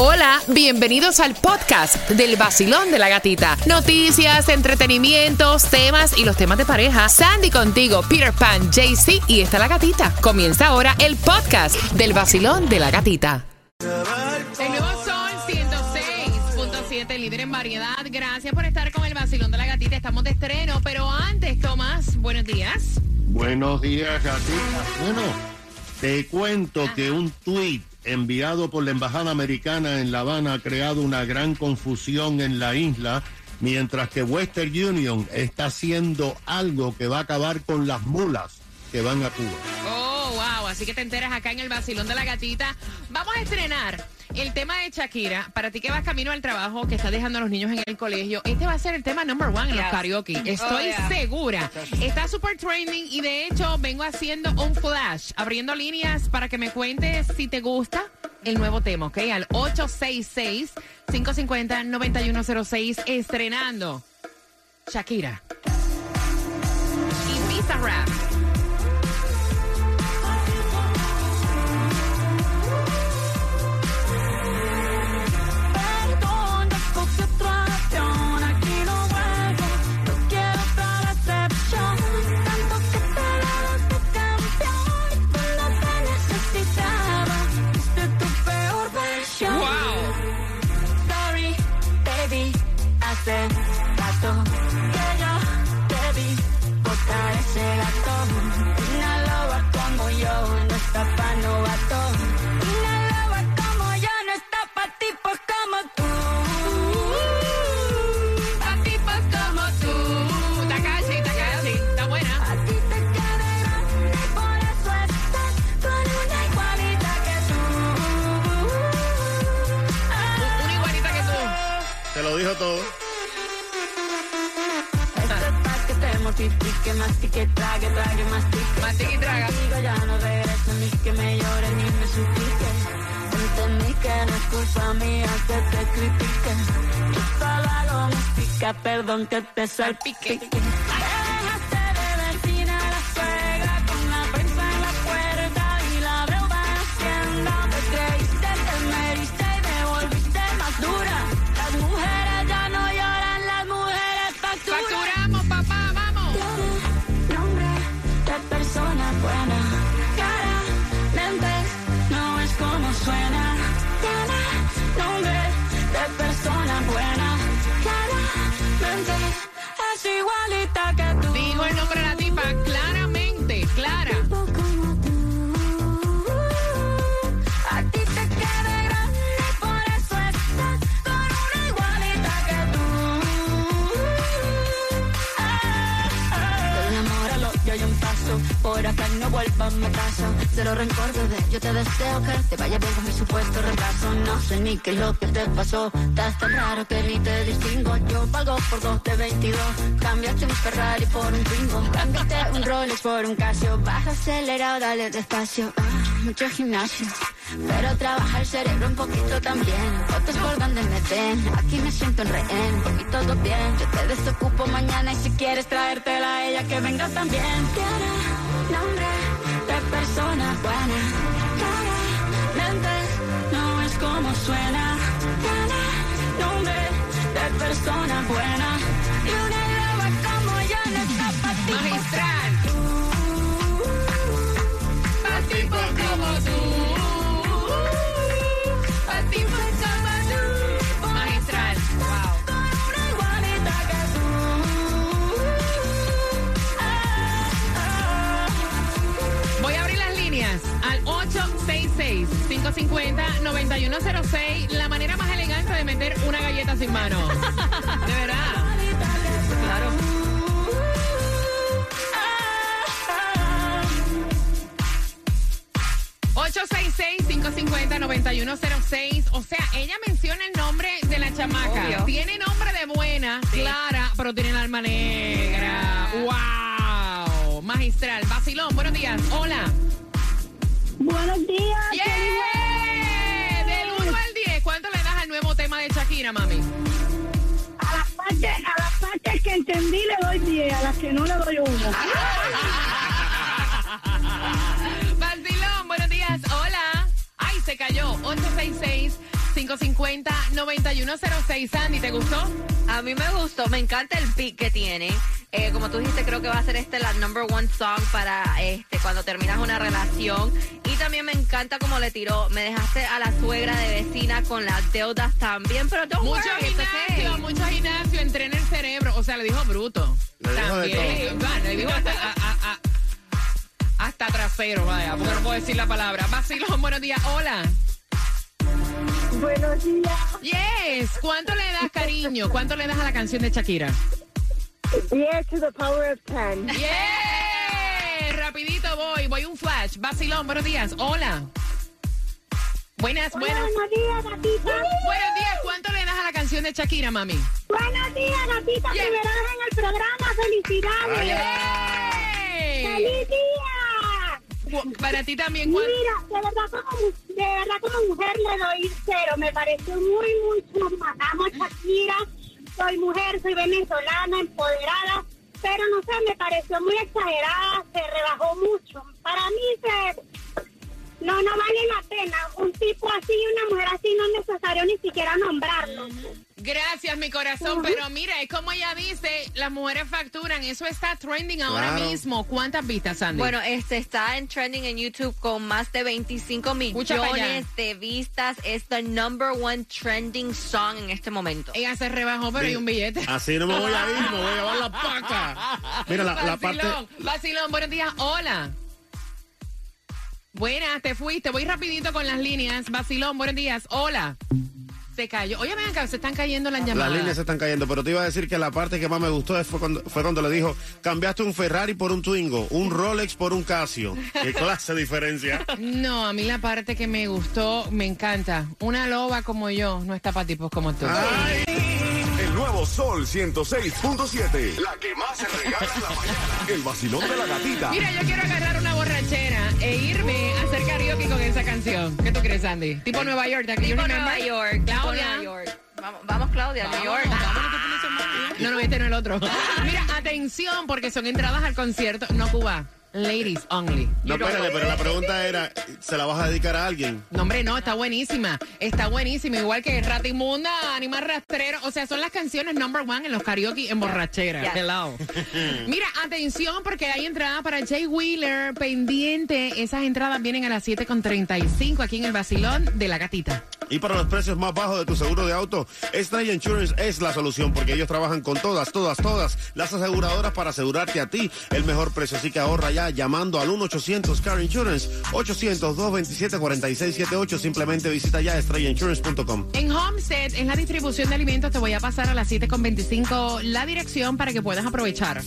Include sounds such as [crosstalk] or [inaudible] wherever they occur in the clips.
Hola, bienvenidos al podcast del vacilón de la gatita. Noticias, entretenimientos, temas y los temas de pareja. Sandy contigo, Peter Pan, JC y está la gatita. Comienza ahora el podcast del vacilón de la gatita. El nuevo Sol 106.7, líder en variedad. Gracias por estar con el vacilón de la gatita. Estamos de estreno, pero antes, Tomás, buenos días. Buenos días, gatita. Bueno, te cuento que un tuit enviado por la Embajada Americana en La Habana ha creado una gran confusión en la isla, mientras que Western Union está haciendo algo que va a acabar con las mulas que van a Cuba. Oh, wow. Así que te enteras acá en el vacilón de la gatita. Vamos a estrenar el tema de Shakira. Para ti que vas camino al trabajo, que estás dejando a los niños en el colegio, este va a ser el tema number one en los karaoke. Estoy segura. Está super trending y de hecho vengo haciendo un flash, abriendo líneas para que me cuentes si te gusta el nuevo tema, ¿ok? Al 866-550-9106, estrenando Shakira. Y Visa Rap. Dijo todo. Este es pa' que te mortifique, mastique, trague, trague, mastique. Mastique y traga. Ya no regreso ni que me llore ni me suplique. Entendí que no es culpa mía que te perdón que te salpique. Cero rencor, bebé, yo te deseo que te vaya bien con mi supuesto reemplazo. No sé ni qué es lo que te pasó, estás tan raro que ni te distingo. Yo valgo por dos de 22, cambiaste un Ferrari por un Twingo. Cambiaste un Rolex por un Casio, baja acelerado, dale despacio. Ah, mucho gimnasio, pero trabaja el cerebro un poquito también. Fotos por donde me ven, aquí me siento en rehén, por mí todo bien. Yo te desocupo mañana y si quieres traértela a ella que venga también. Tiene nombre buena, claramente no es como suena. Tiene nombre de persona buena 866-550-9106. La manera más elegante de meter una galleta sin mano. De verdad. Claro. Ah, 866-550-9106. O sea, ella menciona el nombre de la chamaca. Obvio. Tiene nombre de buena, clara, pero tiene el alma negra. ¡Wow! Magistral. Vacilón, buenos días. Hola. Buenos días. ¡Yeah! Nuevo tema de Shakira, mami? A las partes, a las partes que entendí le doy 10, a las que no le doy uno. [laughs] Buenos días. Hola. Ay, se cayó. 550-9106. Sandy, ¿te gustó? A mí me gustó, me encanta el beat que tiene. Eh, como tú dijiste, creo que va a ser este la number one song para este cuando terminas una relación. Y también me encanta como le tiró, me dejaste a la suegra de vecina con las deudas también, pero don't Mucho worry, gimnasio, okay. mucho gimnasio, entrena el cerebro. O sea, le dijo bruto. Le dijo de También. Va, le dijo hasta, a- a- a- hasta trasero, vaya, porque no puedo decir la palabra. Vacilón, buenos días. Hola. Buenos días. Yes. ¿Cuánto le das, cariño? ¿Cuánto le das a la canción de Shakira? 10 to the power of 10. Yeah. Rapidito voy, voy un flash. Vacilón, buenos días. Hola. Buenas, buenas. Buenos días, gatita. Buenos días. ¿Cuánto le das a la canción de Shakira, mami? Buenos días, gatita. Yeah. Primera vez en el programa. Felicidades. Yay. ¡Feliz día! Para ti también, ¿cuánto? Mira, de verdad, como, de verdad como mujer le doy cero. Me pareció muy, muy chumba. Amo a Shakira. Soy mujer, soy venezolana, empoderada. Pero no sé, me pareció muy exagerada. Se rebajó mucho. Para mí se... No, no vale la pena. Un tipo así y una mujer así no es necesario ni siquiera nombrarlo. Gracias, mi corazón. Pero mira, es como ella dice, las mujeres facturan. Eso está trending ahora mismo. ¿Cuántas vistas, Sandy? Bueno, este está en trending en YouTube con más de 25 Escucha pa' allá. millones de vistas. Es the number one trending song en este momento. ella se rebajó, pero hay un billete. Así no me voy a ir, me voy a llevar la [laughs] paca. Mira, la, la parte... Vacilón, vacilón, buenos días. Hola. Buenas, te fuiste. Voy rapidito con las líneas. Vacilón, buenos días. Hola. Se cayó. Oye, ven acá, se están cayendo las llamadas. Las líneas se están cayendo, pero te iba a decir que la parte que más me gustó fue cuando, fue cuando le dijo, cambiaste un Ferrari por un Twingo, un Rolex por un Casio. ¿Qué [laughs] clase de diferencia? No, a mí la parte que me gustó, me encanta. Una loba como yo no está para tipos como tú. Ay, Sol 106.7. La que más se regala en la mañana. El vacilón de la gatita. Mira, yo quiero agarrar una borrachera e irme a hacer karaoke con esa canción. ¿Qué tú crees, Andy? Tipo Nueva York, de aquí. Tipo Nueva York. tipo Claudia. Nueva York. Vamos, vamos Claudia, New York. No, no, este no es el otro. [laughs] Mira, atención, porque son entradas al concierto. No, Cuba. Ladies only. no, espérate, pero la pregunta era, ¿se la vas a dedicar a alguien? No, hombre, no, está buenísima. Está buenísima. Igual que Rata Inmunda, Animal Rastrero. O sea, son las canciones number one en los karaoke en borrachera. Yes. Hello. [laughs] Mira, atención, porque hay entrada para Jay Wheeler pendiente. Esas entradas vienen a las 7.35 aquí en el Basilón de la Gatita. Y para los precios más bajos de tu seguro de auto, Stray Insurance es la solución porque ellos trabajan con todas, todas, todas las aseguradoras para asegurarte a ti el mejor precio. Así que ahorra ya llamando al 1-800 Car Insurance, 800-227-4678. Simplemente visita ya StrayInsurance.com. En Homestead, en la distribución de alimentos, te voy a pasar a las 7.25 la dirección para que puedas aprovechar.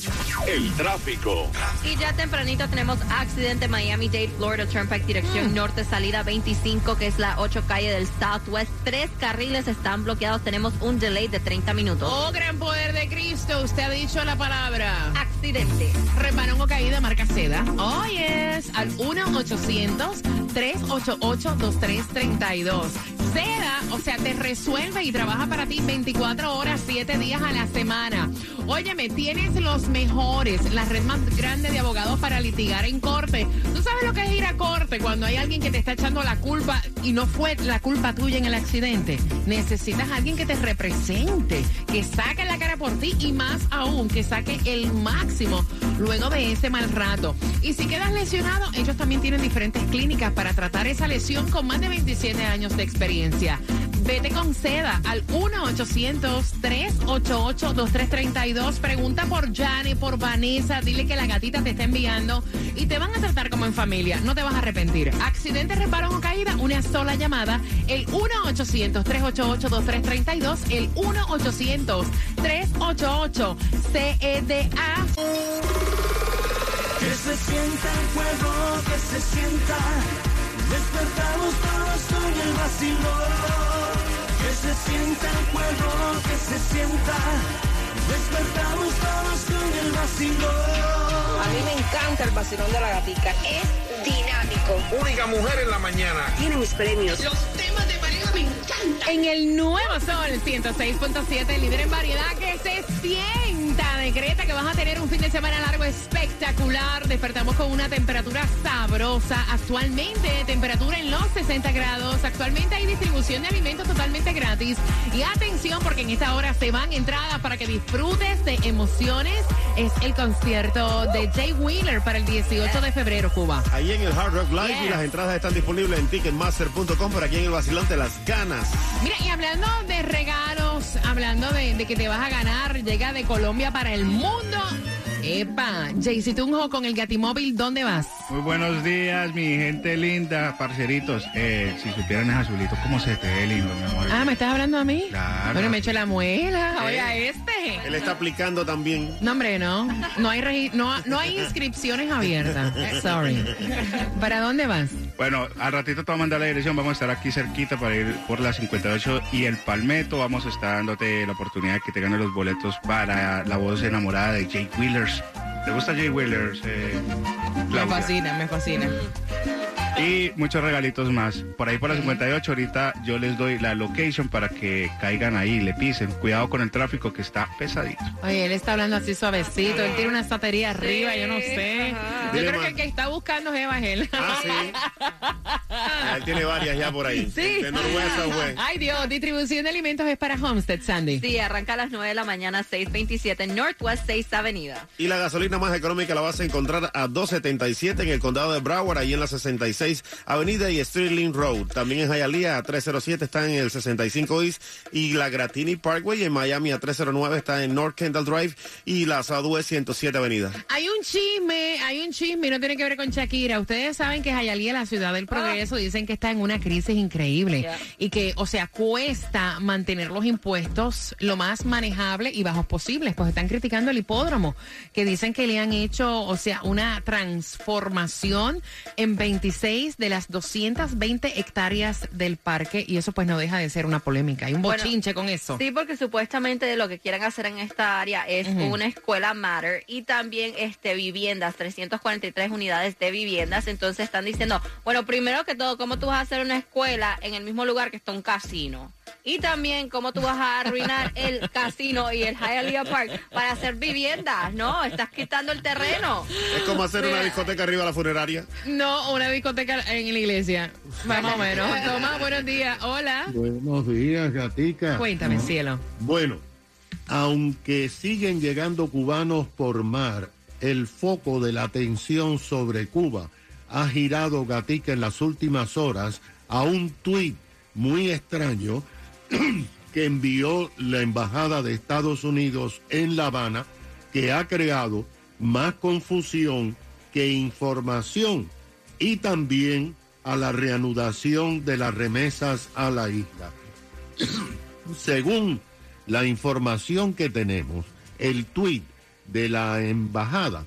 El tráfico. Y ya tempranito tenemos accidente Miami-Dade, Florida Turnpike, dirección norte, salida 25, que es la 8 calle del Southwest. Tres carriles están bloqueados. Tenemos un delay de 30 minutos. Oh, gran poder de Cristo, usted ha dicho la palabra. Accidente. Reparón o caída marca seda. Oh, yes. Al 1-800-388-2332. Seda, o sea, te resuelve y trabaja para ti 24 horas, 7 días a la semana. Óyeme, tienes los mejores, la red más grande de abogados para litigar en corte. ¿Tú sabes lo que es ir a corte cuando hay alguien que te está echando la culpa y no fue la culpa tuya en el accidente? Necesitas a alguien que te represente, que saque la cara por ti y más aún, que saque el máximo luego de ese mal rato. Y si quedas lesionado, ellos también tienen diferentes clínicas para tratar esa lesión con más de 27 años de experiencia. Vete con seda al 1-800-388-2332. Pregunta por Jani, por Vanessa. Dile que la gatita te está enviando y te van a tratar como en familia. No te vas a arrepentir. Accidente, reparo o caída, una sola llamada. El 1-800-388-2332. El 1-800-388-CEDA. Que se sienta el fuego, que se sienta. Despertamos todos con el vacilón. Que se sienta el fuego, que se sienta. Despertamos todos con el vacilón. A mí me encanta el vacilón de la gatica. Es dinámico. Única mujer en la mañana. Tiene mis premios. Los temas de pareja me encantan. En el nuevo sol 106.7, líder en variedad que se sienta. Decreta que vas a tener un fin de semana largo espectacular. Despertamos con una temperatura sabrosa. Actualmente, temperatura en los 60 grados. Actualmente hay distribución de alimentos totalmente gratis. Y atención, porque en esta hora se van entradas para que disfrutes de emociones. Es el concierto de Jay Wheeler para el 18 de febrero, Cuba. Ahí en el Hard Rock Live y las entradas están disponibles en ticketmaster.com, por aquí en el vacilón te las ganas. Mira, y hablando de regalos, hablando de, de que te vas a ganar, llega de Colombia para el mundo. Epa, Jaycee Tunjo con el Gatimóvil, ¿dónde vas? Muy buenos días, mi gente linda, parceritos. Eh, si supieran ese azulito, cómo se te ve lindo, mi amor. Ah, ¿me estás hablando a mí? Claro. Bueno, me echo la muela. Eh. Oye, a este. Él está aplicando también. No, hombre, no. No hay, regi- no, no hay inscripciones abiertas. [laughs] Sorry. ¿Para dónde vas? Bueno, al ratito te voy a mandar la dirección. Vamos a estar aquí cerquita para ir por la 58 y el Palmetto. Vamos a estar dándote la oportunidad de que te ganes los boletos para la voz enamorada de Jake Wheelers. ¿Te gusta Jake Wheelers? Eh, Claudia? me fascina. Y muchos regalitos más. Por ahí por la 58 ahorita yo les doy la location para que caigan ahí, le pisen. Cuidado con el tráfico que está pesadito. Oye, él está hablando así suavecito. Él tiene una esatería arriba, yo no sé. Yo Dile creo que el que está buscando es Eva él. Ah, sí. Ah, Él tiene varias ya por ahí. [laughs] Sí. De. Ay, Dios, distribución de alimentos es para Homestead, Sandy. Sí, arranca a las 9 de la mañana, 627 Northwest 6 Avenida. Y la gasolina más económica la vas a encontrar a 2.77 en el condado de Broward, ahí en la 66 Avenida y Sterling Road. También en Hialeah a 307 está en el 65 East y la Gratini Parkway en Miami a 309 está en North Kendall Drive y la Southwest 107 Avenida. Hay un chisme, hay un chisme, y no tiene que ver con Shakira. Ustedes saben que Hialeah, la ciudad del progreso, dicen que está en una crisis increíble Yeah. y que, o sea, cuesta mantener los impuestos lo más manejable y bajos posibles. Pues están criticando el hipódromo, que dicen que le han hecho, o sea, una transformación en 26 de las 220 hectáreas del parque y eso pues no deja de ser una polémica. Hay un Bueno, bochinche con eso. Sí, porque supuestamente lo que quieren hacer en esta área es una escuela Matter y también este viviendas, 343 unidades de viviendas. Entonces están diciendo, bueno, primero que todo, ¿cómo tú vas a hacer una escuela en el mismo lugar que está un casino? Y también, ¿cómo tú vas a arruinar [laughs] el casino y el Hialeah Park para hacer viviendas? No, estás quitando el terreno. Es como hacer una discoteca arriba de la funeraria. No, una discoteca en la iglesia. Más o menos. [laughs] Tomás, buenos días. Hola. Buenos días, gatica. Cuéntame, cielo. Bueno, aunque siguen llegando cubanos por mar, el foco de la atención sobre Cuba ha girado Gatica en las últimas horas a un tuit muy extraño [clears throat] que envió la Embajada de Estados Unidos en La Habana, que ha creado más confusión que información y también a la reanudación de las remesas a la isla. [clears throat] Según la información que tenemos, el tuit de la embajada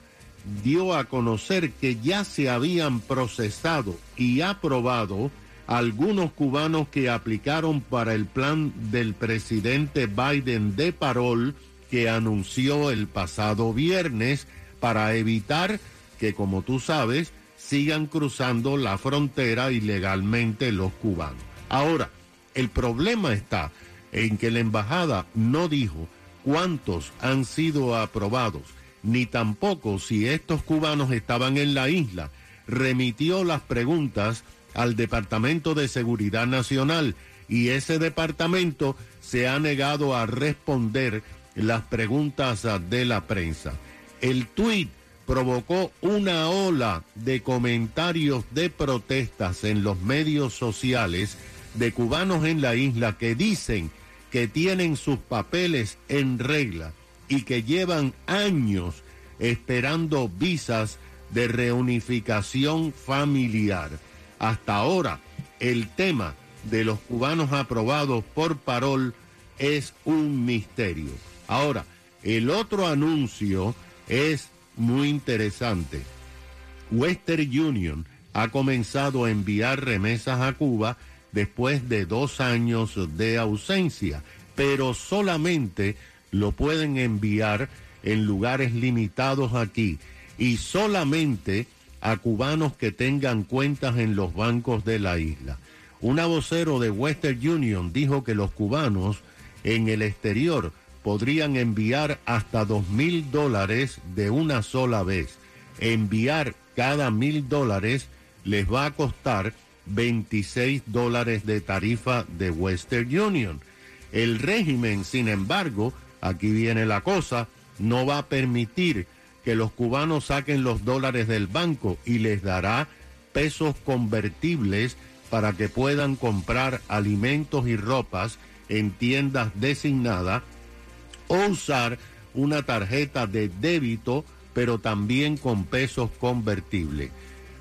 dio a conocer que ya se habían procesado y aprobado algunos cubanos que aplicaron para el plan del presidente Biden de parol que anunció el pasado viernes para evitar que, como tú sabes, sigan cruzando la frontera ilegalmente los cubanos. Ahora, el problema está en que la embajada no dijo cuántos han sido aprobados, ni tampoco si estos cubanos estaban en la isla. Remitió las preguntas al Departamento de Seguridad Nacional y ese departamento se ha negado a responder las preguntas de la prensa. El tuit provocó una ola de comentarios de protestas en los medios sociales de cubanos en la isla que dicen que tienen sus papeles en regla y que llevan años esperando visas de reunificación familiar. Hasta ahora, el tema de los cubanos aprobados por parol es un misterio. Ahora, el otro anuncio es muy interesante. Western Union ha comenzado a enviar remesas a Cuba después de dos años de ausencia, pero solamente lo pueden enviar en lugares limitados aquí y solamente a cubanos que tengan cuentas en los bancos de la isla. Una vocero de Western Union dijo que los cubanos en el exterior podrían enviar hasta dos mil dólares de una sola vez. Enviar cada mil dólares les va a costar 26 dólares de tarifa de Western Union. El régimen, sin embargo, aquí viene la cosa, no va a permitir que los cubanos saquen los dólares del banco y les dará pesos convertibles para que puedan comprar alimentos y ropas en tiendas designadas o usar una tarjeta de débito, pero también con pesos convertibles.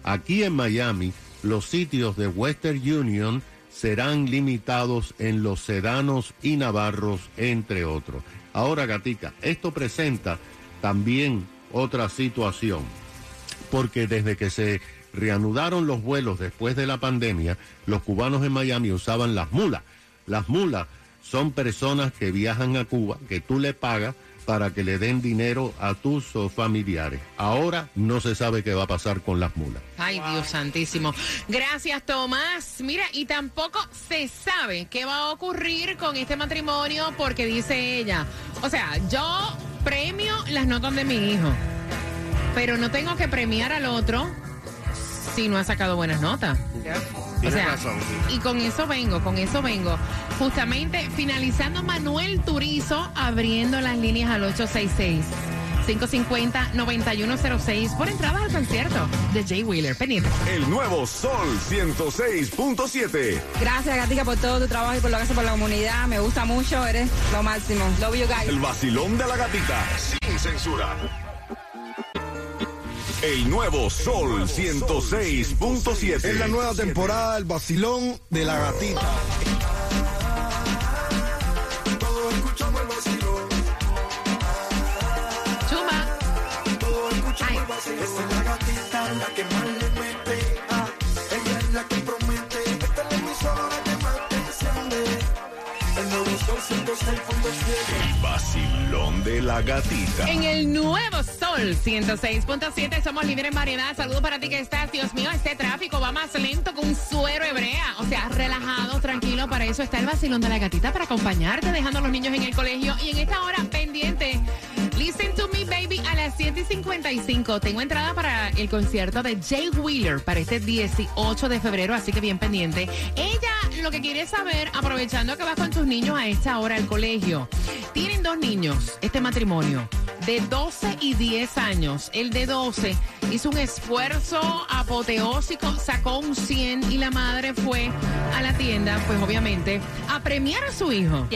Aquí en Miami, los sitios de Western Union serán limitados en los sedanos y navarros, entre otros. Ahora, Gatica, esto presenta también otra situación, porque desde que se reanudaron los vuelos después de la pandemia, los cubanos en Miami usaban las mulas. Las mulas son personas que viajan a Cuba, que tú le pagas para que le den dinero a tus oh, familiares. Ahora no se sabe qué va a pasar con las mulas. Ay, Dios santísimo. Gracias, Tomás. Mira, y tampoco se sabe qué va a ocurrir con este matrimonio porque dice ella, o sea, yo premio las notas de mi hijo, pero no tengo que premiar al otro si no ha sacado buenas notas. O Tienes sea, razón, sí. y con eso vengo, con eso vengo. Justamente finalizando Manuel Turizo, abriendo las líneas al 866. 550-9106 por entrada al concierto de Jay Wheeler. Pendiente. El nuevo Sol 106.7. Gracias, Gatica, por todo tu trabajo y por lo que haces por la comunidad. Me gusta mucho, eres lo máximo. Love you guys. El vacilón de la gatita. Sin censura. El nuevo Sol 106.7. Es la nueva temporada del vacilón de la gatita. Todos escuchamos el vacilón. Chuma. Todos escuchamos el vacilón. Esta es la gatita, la que más le El vacilón de la gatita. En el nuevo Sol 106.7 somos líderes en variedad. Saludos para ti que estás. Dios mío, este tráfico va más lento que un suero hebrea. O sea, relajado, tranquilo. Para eso está el vacilón de la gatita para acompañarte, dejando a los niños en el colegio. Y en esta hora, pendiente. Listen to me, baby, a las 7 y 55. Tengo entrada para el concierto de Jay Wheeler para este 18 de febrero, así que bien pendiente. Ella lo que quiere saber, aprovechando que vas con tus niños a esta hora al colegio. Tienen dos niños, este matrimonio, de 12 y 10 años. El de 12 hizo un esfuerzo apoteósico, sacó un 100 y la madre fue a la tienda, pues obviamente, a premiar a su hijo.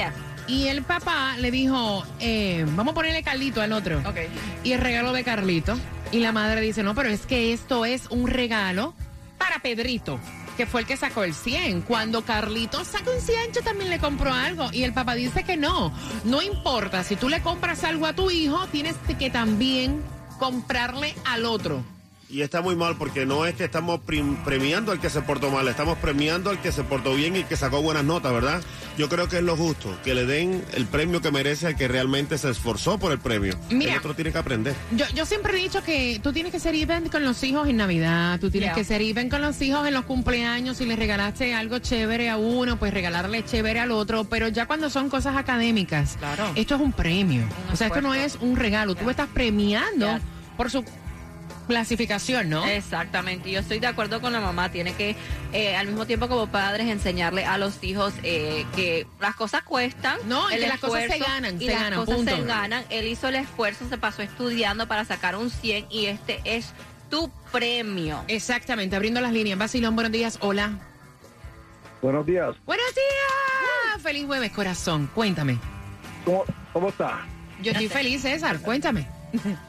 Y el papá le dijo, eh, vamos a ponerle Carlito al otro. Ok. Y el regalo de Carlito. Y la madre dice, no, pero es que esto es un regalo para Pedrito, que fue el que sacó el 100. Cuando Carlito saca un 100, yo también le compro algo. Y el papá dice que no. No importa, si tú le compras algo a tu hijo, tienes que también comprarle al otro. Y está muy mal porque no es que estamos premiando al que se portó mal, estamos premiando al que se portó bien y que sacó buenas notas, ¿verdad? Yo creo que es lo justo, que le den el premio que merece al que realmente se esforzó por el premio. Mira. el otro tiene que aprender. Yo, yo siempre he dicho que tú tienes que ser even con los hijos en Navidad, tú tienes Yeah. que ser even con los hijos en los cumpleaños, si le regalaste algo chévere a uno, pues regalarle chévere al otro, pero ya cuando son cosas académicas, Claro. esto es un premio. Un o sea, esto no es un regalo, tú estás premiando Yeah. por su clasificación, ¿no? Exactamente, yo estoy de acuerdo con la mamá, tiene que eh, al mismo tiempo como padres enseñarle a los hijos eh, que las cosas cuestan. No, y el que las cosas se ganan, y se las ganan, cosas punto. se ganan. Él hizo el esfuerzo, se pasó estudiando para sacar un 100 y este es tu premio. Exactamente, abriendo las líneas. Basilón, buenos días, hola. Buenos días. Buenos días. Feliz jueves, corazón. Cuéntame. ¿Cómo, cómo está? Yo estoy feliz, César. Cuéntame. [laughs]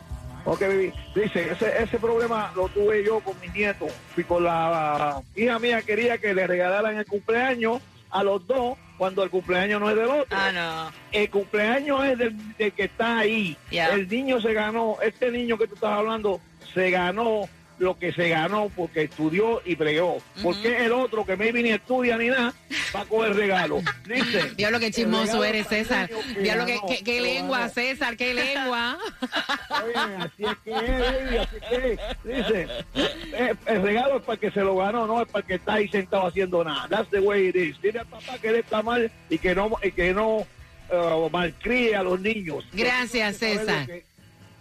Ok, baby. Dice, ese, ese problema lo tuve yo con mi nieto. Y con la hija mía quería que le regalaran el cumpleaños a los dos cuando el cumpleaños no es del otro. Ah, no. El cumpleaños es del, del que está ahí. Ya. El niño se ganó, este niño que tú estás hablando, se ganó lo que se ganó porque estudió y bregó. Porque el otro que maybe ni estudia ni nada va a coger regalo. Dice. [laughs] Diablo, qué el chismoso eres, el César. que Diablo, qué- qué que lengua. César, qué lengua. Oye, así es que es, [laughs] así que dice, eh, el regalo es para el que se lo ganó, no es para el que está ahí sentado haciendo nada. That's the way it is. Dile al papá que él está mal y que no, y que no eh, malcríe a los niños. Gracias, César.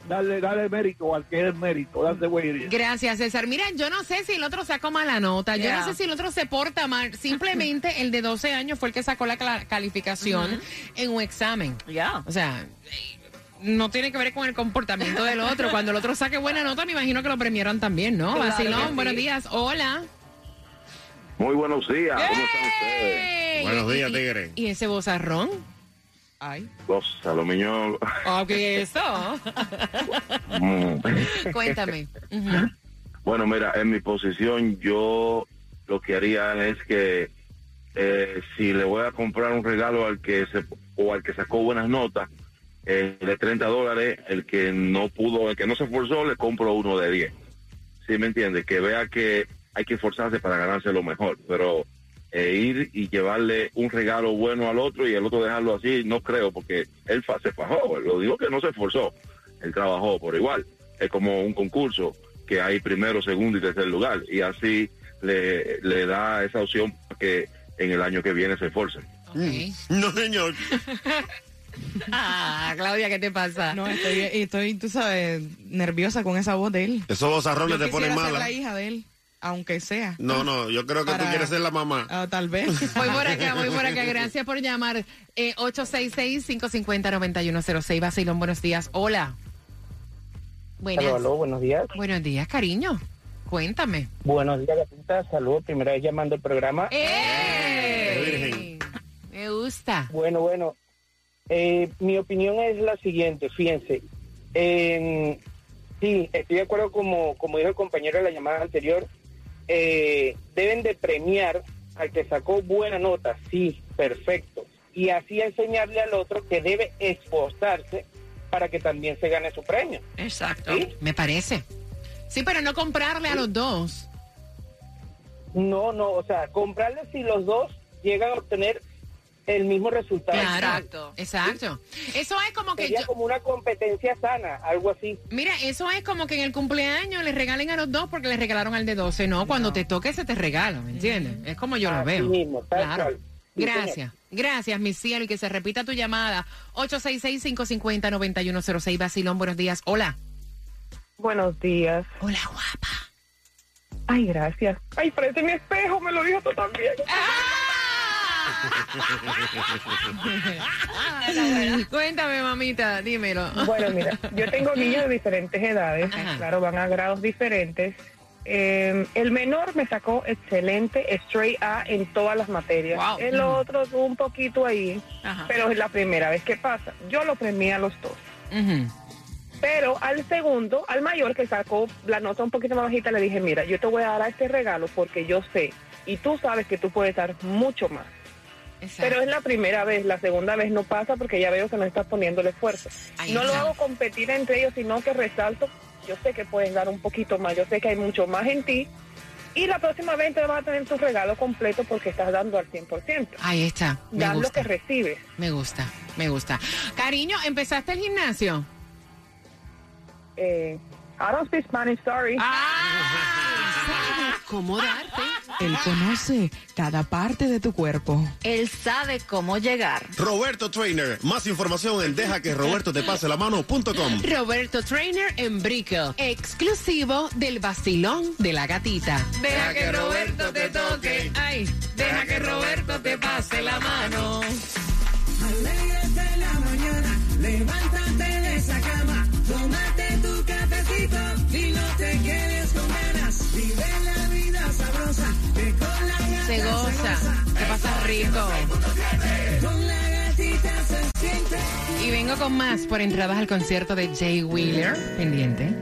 Que- Darle, darle mérito al que es mérito. It is. Gracias, César. Mira, yo no sé si el otro sacó mala nota, yo Yeah. no sé si el otro se porta mal. Simplemente el de 12 años fue el que sacó la calificación en un examen. Ya. O sea, no tiene que ver con el comportamiento del otro. Cuando el otro saque buena nota, me imagino que lo premiaron también, ¿no? Claro Vacilón, sí. buenos días. Hola. Muy buenos días, ¿cómo están ustedes? Buenos días, Y- tigre. ¿Y ese bozarrón? Ay. Oh, ¿Qué es eso? Mm. Cuéntame. Bueno, mira, en mi posición yo lo que haría es que eh, si le voy a comprar un regalo al que se o al que sacó buenas notas eh, de 30 dólares, el que no pudo, el que no se esforzó, le compro uno de 10. ¿Sí me entiende? Que vea que hay que esforzarse para ganarse lo mejor, pero eh, ir y llevarle un regalo bueno al otro y el otro dejarlo así, no creo, porque él fa- se fajó, lo digo que no se esforzó, él trabajó por igual. Es como un concurso que hay primero, segundo y tercer lugar, y así le, le da esa opción para que en el año que viene se esforcen. No, señor. [laughs] Ah, Claudia, ¿qué te pasa? No, estoy, estoy, tú sabes, nerviosa con esa voz de él. Esos bozarrones Yo te ponen quisiera ser mala. la hija de él, aunque sea. No, no, yo creo que tú Para- quieres ser la mamá. Ah, tal vez. [laughs] Voy por acá, voy por acá. Gracias por llamar. Eh, 866-550-9106. Basilón, buenos días. Hola. Buenas. Aló, aló, buenos días. Buenos días, cariño. Cuéntame. Buenos días, gatita. Saludos, primera vez llamando el programa. ¡Eh! Me gusta. Bueno, bueno. Eh, mi opinión es la siguiente, fíjense. Eh, sí, estoy de acuerdo como, como dijo el compañero de la llamada anterior. Eh, deben de premiar al que sacó buena nota, sí, perfecto. Y así enseñarle al otro que debe esforzarse para que también se gane su premio. Exacto. ¿Sí? Me parece. Sí, pero no comprarle a los dos. No, no, o sea, comprarle si los dos llegan a obtener el mismo resultado. Claro. Exacto. Exacto. Eso es como que Sería yo- como una competencia sana, algo así. Mira, eso es como que en el cumpleaños le regalen a los dos porque le regalaron al de 12. No, cuando te toque se te regala, ¿me entiendes? Es como yo lo veo. mismo, tal Claro. Gracias. Gracias, mi cielo. Y que se repita tu llamada. 866-550-9106. Basilón, buenos días. Hola. Buenos días. Hola, guapa. Ay, gracias. Ay, parece mi espejo, me lo dijo tú también. [laughs] Cuéntame, mamita, dímelo. Bueno, mira, yo tengo niños de diferentes edades, claro, van a grados diferentes. Eh, el menor me sacó excelente, straight A en todas las materias. Wow. El otro tuvo un poquito ahí, Ajá. pero es la primera vez que pasa. Yo lo premié a los dos. Pero al segundo, al mayor que sacó la nota un poquito más bajita, le dije, mira, yo te voy a dar a este regalo porque yo sé y tú sabes que tú puedes dar mucho más. Exacto. Pero es la primera vez, la segunda vez no pasa porque ya veo que no estás poniendo el esfuerzo. Ahí no lo hago competir entre ellos, sino que resalto, yo sé que puedes dar un poquito más, yo sé que hay mucho más en ti. Y la próxima vez te vas a tener tu regalo completo porque estás dando al 100%. Ahí está. Me lo gusta. que recibes. Me gusta, me gusta. Cariño, ¿empezaste el gimnasio? Eh, I don't speak Spanish, sorry. Ah, ¿Cómo darte? Él conoce cada parte de tu cuerpo. Él sabe cómo llegar. Roberto Trainer. Más información en deja que Roberto te pase la mano.com. Roberto Trainer en Brickell, exclusivo del vacilón de la gatita. Deja que Roberto te toque, ay, deja que Roberto te pase la mano. Alégrate la mañana, levántate Se goza, se pasa rico. Y vengo con más por entradas al concierto de Jay Wheeler, pendiente.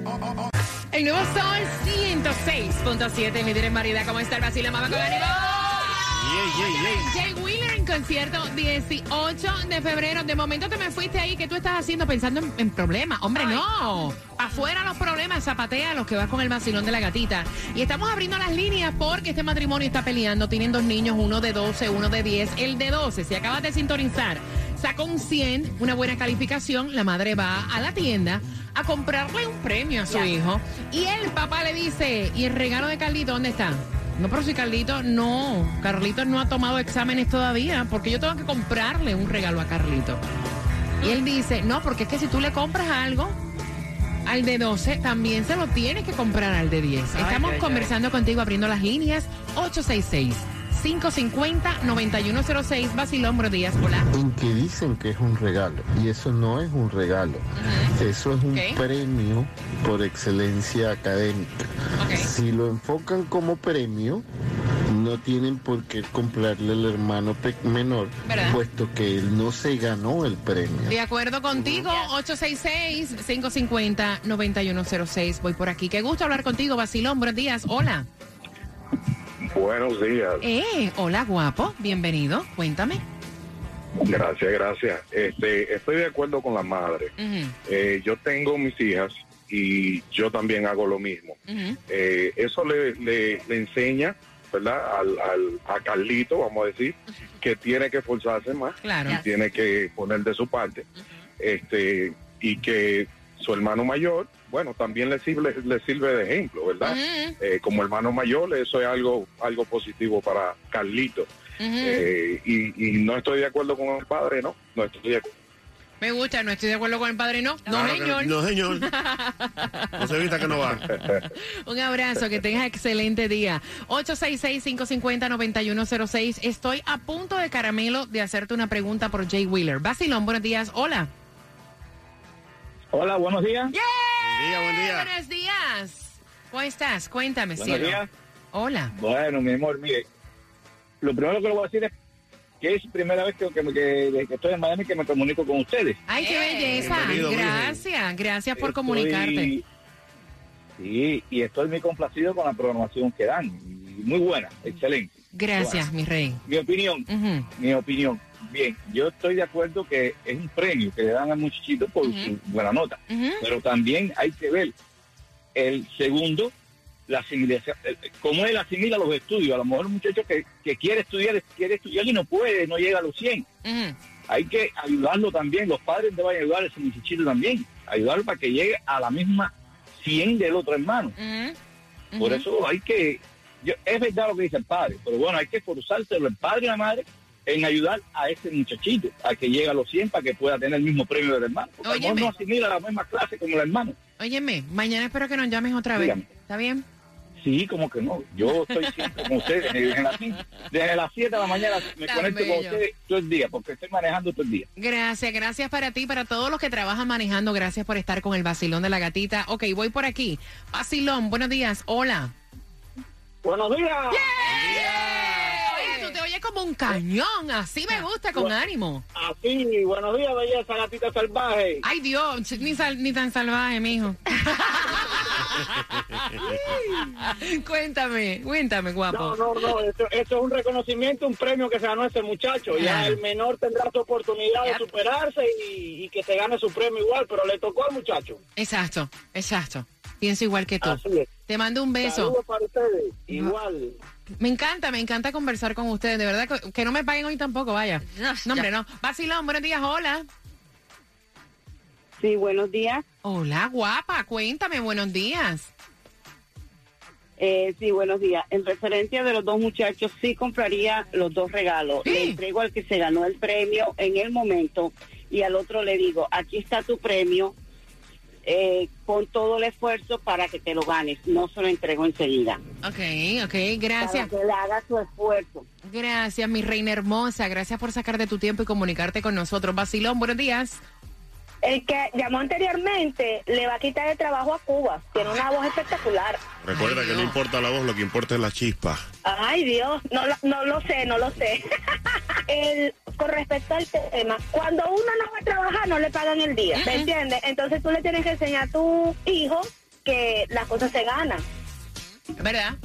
El nuevo Sol 106.7, líder en variedad. ¿Cómo está el vacilón? Mamá con ánimo. Yay, yay, yay. Jay Wheeler en concierto 18 de febrero. De momento te me fuiste ahí. ¿Qué tú estás haciendo pensando en, en problemas? Hombre, no. Afuera los problemas, zapatea los que vas con el vacilón de la gatita. Y estamos abriendo las líneas porque este matrimonio está peleando. Tienen dos niños, uno de 12, uno de 10. El de 12, si acabas de sintonizar, sacó un 100, una buena calificación. La madre va a la tienda a comprarle un premio a su hijo. Y el papá le dice, ¿y el regalo de Carlito dónde está? No, pero si Carlito no, Carlito no ha tomado exámenes todavía, porque yo tengo que comprarle un regalo a Carlito. Y él dice, no, porque es que si tú le compras algo al de 12, también se lo tienes que comprar al de 10. Ay, Estamos ay, conversando contigo, abriendo las líneas 866. 550-9106, Basilón, buenos días, hola. en que dicen que es un regalo y eso no es un regalo. Eso es un premio por excelencia académica. Si lo enfocan como premio, no tienen por qué comprarle al hermano menor, ¿Verdad? puesto que él no se ganó el premio. De acuerdo contigo, 866-550-9106. Voy por aquí. Qué gusto hablar contigo, Basilón. Buenos días. Hola. Buenos días. Eh, hola, guapo. Bienvenido. Cuéntame. Gracias, gracias. Este, estoy de acuerdo con la madre. Eh, yo tengo mis hijas y yo también hago lo mismo. Eh, eso le, le- le enseña, ¿verdad? Al, al- a Carlito, vamos a decir, que tiene que esforzarse más Claro. y tiene que poner de su parte. Este, y que su hermano mayor, bueno, también le sirve, le sirve de ejemplo, ¿verdad? Eh, como hermano mayor, eso es algo, algo positivo para Carlito. Eh, y, y no estoy de acuerdo con el padre, ¿no? No estoy de acuerdo. Me gusta, no estoy de acuerdo con el padre, no. No, señor. no, señor. [laughs] No se vista que no va. [laughs] Un abrazo, que tengas excelente día. 866-550-9106. Estoy a punto de caramelo de hacerte una pregunta por Jay Wheeler. Basilón, buenos días. Hola. Hola, buenos días. Buen día, buen día. Buenos días. ¿Cómo estás? Cuéntame, Buenos cielo. días. Hola. Bueno, mi amor, mire, lo primero que le voy a decir es que es primera vez que, que, que- que estoy en Miami que me comunico con ustedes. Ay, qué belleza. Bienvenido, Virgen. Gracias, gracias por Estoy- comunicarte. Sí, y estoy muy complacido con la programación que dan. Y muy buena, excelente. Gracias, mi rey. Mi opinión, mi opinión. Bien, yo estoy de acuerdo que es un premio que le dan al muchachito por su buena nota. Pero también hay que ver el segundo, la asimilación, cómo él asimila los estudios. A lo mejor un muchacho que, que quiere estudiar, quiere estudiar y no puede, no llega a los 100. Ujú. Hay que ayudarlo también, los padres deben ayudar a ese muchachito también, ayudarlo para que llegue a la misma 100 del otro hermano. Por eso hay que, yo- es verdad lo que dice el padre, pero bueno, hay que esforzarse el padre y la madre en ayudar a ese muchachito a que llegue a los 100 para que pueda tener el mismo premio del hermano. Porque Óyeme. no asimila la misma clase como el hermano. Óyeme, mañana espero que nos llames otra vez. ¿Está bien? Sí, como que no. Yo estoy siempre con ustedes. Desde las, desde las 7 de la mañana me Tan conecto con ustedes todo el día, porque estoy manejando todo el día. Gracias, gracias para ti, para todos los que trabajan manejando. Gracias por estar con el vacilón de la gatita. Ok, voy por aquí. Vacilón, buenos días. Hola. Buenos días. Como un cañón. Así me gusta, con ánimo. Así, buenos días, belleza, gatita salvaje. Ay, Dios, ni, sal- ni tan salvaje, mijo. [laughs] cuéntame, cuéntame, guapo. No, no, no, esto, esto es un reconocimiento, un premio que se ganó ese muchacho. Ya el menor tendrá su oportunidad de superarse y, y que se gane su premio igual, pero le tocó al muchacho. Exacto, exacto. Pienso igual que tú. Te mando un beso. Saludos para ustedes, igual. Me encanta, me encanta conversar con ustedes. De verdad que, que no me paguen hoy tampoco, vaya. [laughs] No, hombre, no. Vacilón, buenos días, hola. Sí, buenos días. Hola, guapa, cuéntame, buenos días. Eh, sí, buenos días. En referencia de los dos muchachos, sí compraría los dos regalos. Le entrego al que se ganó el premio en el momento y al otro le digo, aquí está tu premio, eh, pon todo el esfuerzo para que te lo ganes. No se lo entrego enseguida. Ok, ok, gracias. Para que le haga su esfuerzo. Gracias, mi reina hermosa. Gracias por sacar de tu tiempo y comunicarte con nosotros. Vacilón, buenos días. El que llamó anteriormente le va a quitar el trabajo a Cuba. Tiene una voz espectacular. Recuerda que no importa la voz, lo que importa es la chispa. Ay, Dios, no, lo- no lo sé, no lo sé. [laughs] el, con respecto al tema, cuando uno no va a trabajar, no le pagan el día, ¿me entiendes? Entonces tú le tienes que enseñar a tu hijo que las cosas se ganan. ¿Verdad?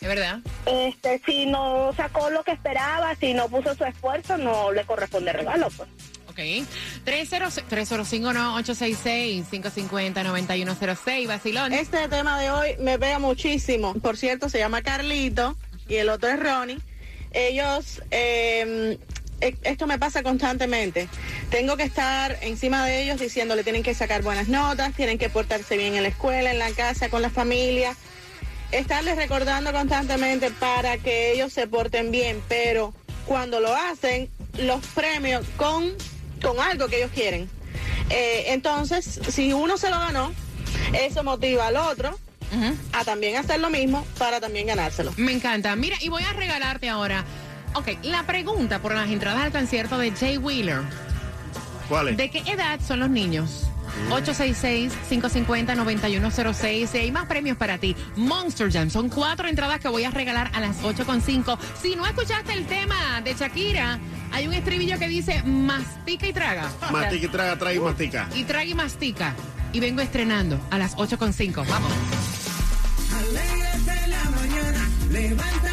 Es verdad. Este, si no sacó lo que esperaba, si no puso su esfuerzo, no le corresponde regalo, pues. Ok. 305 no 866-550-9106. Vacilón. Este tema de hoy me pega muchísimo. Por cierto, se llama Carlito y el otro es Ronnie. Ellos, eh, esto me pasa constantemente. Tengo que estar encima de ellos diciéndole tienen que sacar buenas notas, tienen que portarse bien en la escuela, en la casa, con la familia. Estarles recordando constantemente para que ellos se porten bien, pero cuando lo hacen, los premios con, con algo que ellos quieren. Eh, entonces, si uno se lo ganó, eso motiva al otro a también hacer lo mismo para también ganárselo. Me encanta. Mira, y voy a regalarte ahora. Ok, la pregunta por las entradas al concierto de Jay Wheeler. ¿Cuál es? ¿De qué edad son los niños? 866-550-9106. Y hay más premios para ti. Monster Jam. Son cuatro entradas que voy a regalar a las 8.5. Si no escuchaste el tema de Shakira, hay un estribillo que dice mastica y traga. Mastica y traga, traga y mastica. Y traga y mastica. Y vengo estrenando a las 8.5. Vamos. Alégrate la mañana, cama.